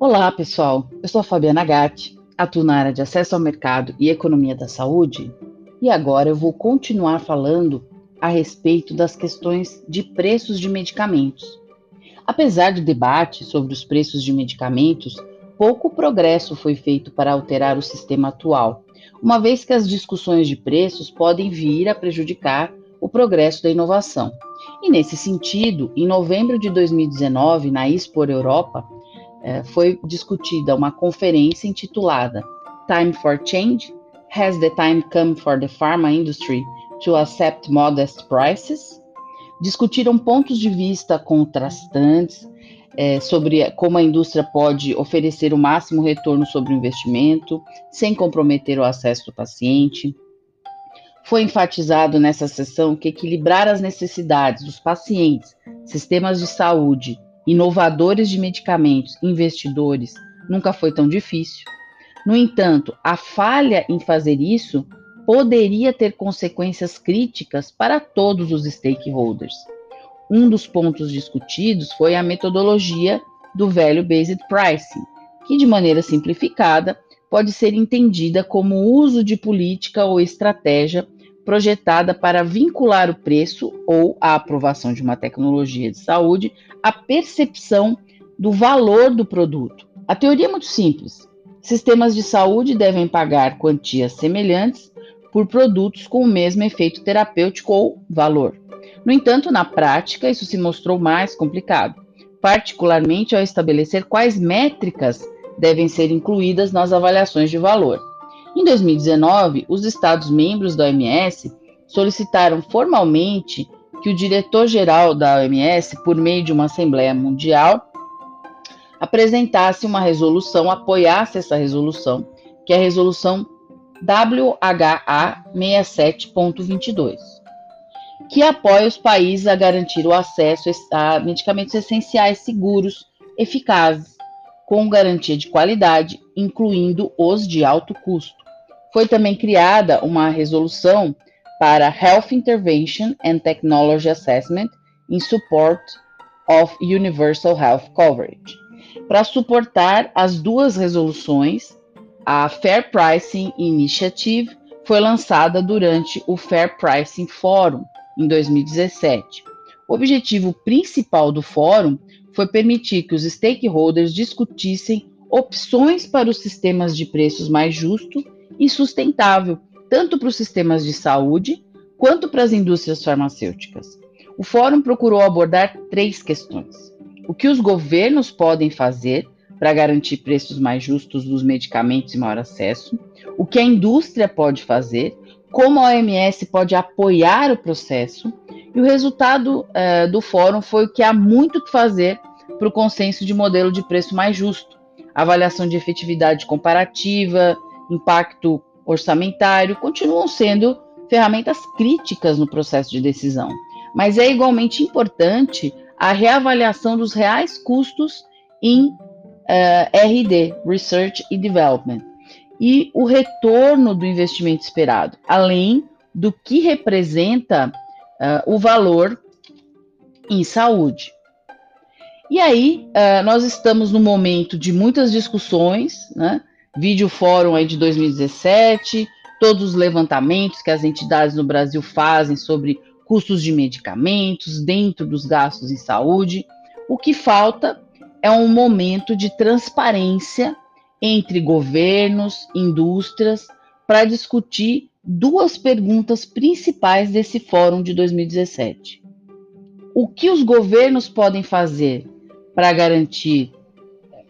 Olá, pessoal. Eu sou a Fabiana Gatti, atuo na área de acesso ao mercado e economia da saúde, e agora eu vou continuar falando a respeito das questões de preços de medicamentos. Apesar do debate sobre os preços de medicamentos, pouco progresso foi feito para alterar o sistema atual, uma vez que as discussões de preços podem vir a prejudicar o progresso da inovação. E nesse sentido, em novembro de 2019, na Expo Europa, é, foi discutida uma conferência intitulada Time for Change? Has the time come for the pharma industry to accept modest prices? Discutiram pontos de vista contrastantes é, sobre como a indústria pode oferecer o máximo retorno sobre o investimento, sem comprometer o acesso do paciente. Foi enfatizado nessa sessão que equilibrar as necessidades dos pacientes, sistemas de saúde inovadores de medicamentos, investidores, nunca foi tão difícil. No entanto, a falha em fazer isso poderia ter consequências críticas para todos os stakeholders. Um dos pontos discutidos foi a metodologia do Value Based Pricing, que, de maneira simplificada, pode ser entendida como uso de política ou estratégia projetada para vincular o preço ou a aprovação de uma tecnologia de saúde à percepção do valor do produto. A teoria é muito simples. Sistemas de saúde devem pagar quantias semelhantes por produtos com o mesmo efeito terapêutico ou valor. No entanto, na prática, isso se mostrou mais complicado, particularmente ao estabelecer quais métricas devem ser incluídas nas avaliações de valor. Em 2019, os Estados-membros da OMS solicitaram formalmente que o diretor-geral da OMS, por meio de uma Assembleia Mundial, apresentasse uma resolução, apoiasse essa resolução, que é a resolução WHA 67.22, que apoia os países a garantir o acesso a medicamentos essenciais seguros, eficazes, com garantia de qualidade, incluindo os de alto custo. Foi também criada uma resolução para Health Intervention and Technology Assessment in Support of Universal Health Coverage. Para suportar as duas resoluções, a Fair Pricing Initiative foi lançada durante o Fair Pricing Forum em 2017. O objetivo principal do fórum foi permitir que os stakeholders discutissem opções para os sistemas de preços mais justos e sustentável, tanto para os sistemas de saúde quanto para as indústrias farmacêuticas. O fórum procurou abordar três questões: o que os governos podem fazer para garantir preços mais justos dos medicamentos e maior acesso, o que a indústria pode fazer, como a OMS pode apoiar o processo, e o resultado uh, do fórum foi que há muito que fazer para o consenso de modelo de preço mais justo, avaliação de efetividade comparativa, impacto orçamentário, continuam sendo ferramentas críticas no processo de decisão. Mas é igualmente importante a reavaliação dos reais custos em uh, eh, RD, Research e Development, e o retorno do investimento esperado, além do que representa uh, o valor em saúde. E aí, uh, nós estamos no momento de muitas discussões, né? Vídeo Fórum aí de 2017, todos os levantamentos que as entidades no Brasil fazem sobre custos de medicamentos dentro dos gastos em saúde. O que falta é um momento de transparência entre governos, indústrias, para discutir duas perguntas principais desse fórum de 2017. O que os governos podem fazer para garantir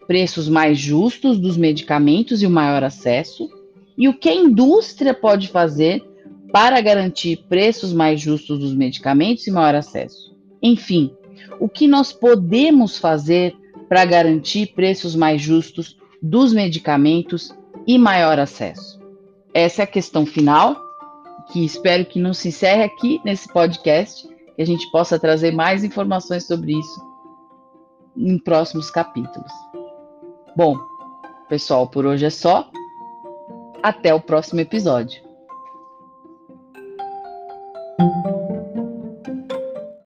preços mais justos dos medicamentos e o maior acesso, e o que a indústria pode fazer para garantir preços mais justos dos medicamentos e maior acesso. Enfim, o que nós podemos fazer para garantir preços mais justos dos medicamentos e maior acesso. Essa é a questão final, que espero que não se encerre aqui nesse podcast, que a gente possa trazer mais informações sobre isso em próximos capítulos. Bom, pessoal, por hoje é só. Até o próximo episódio.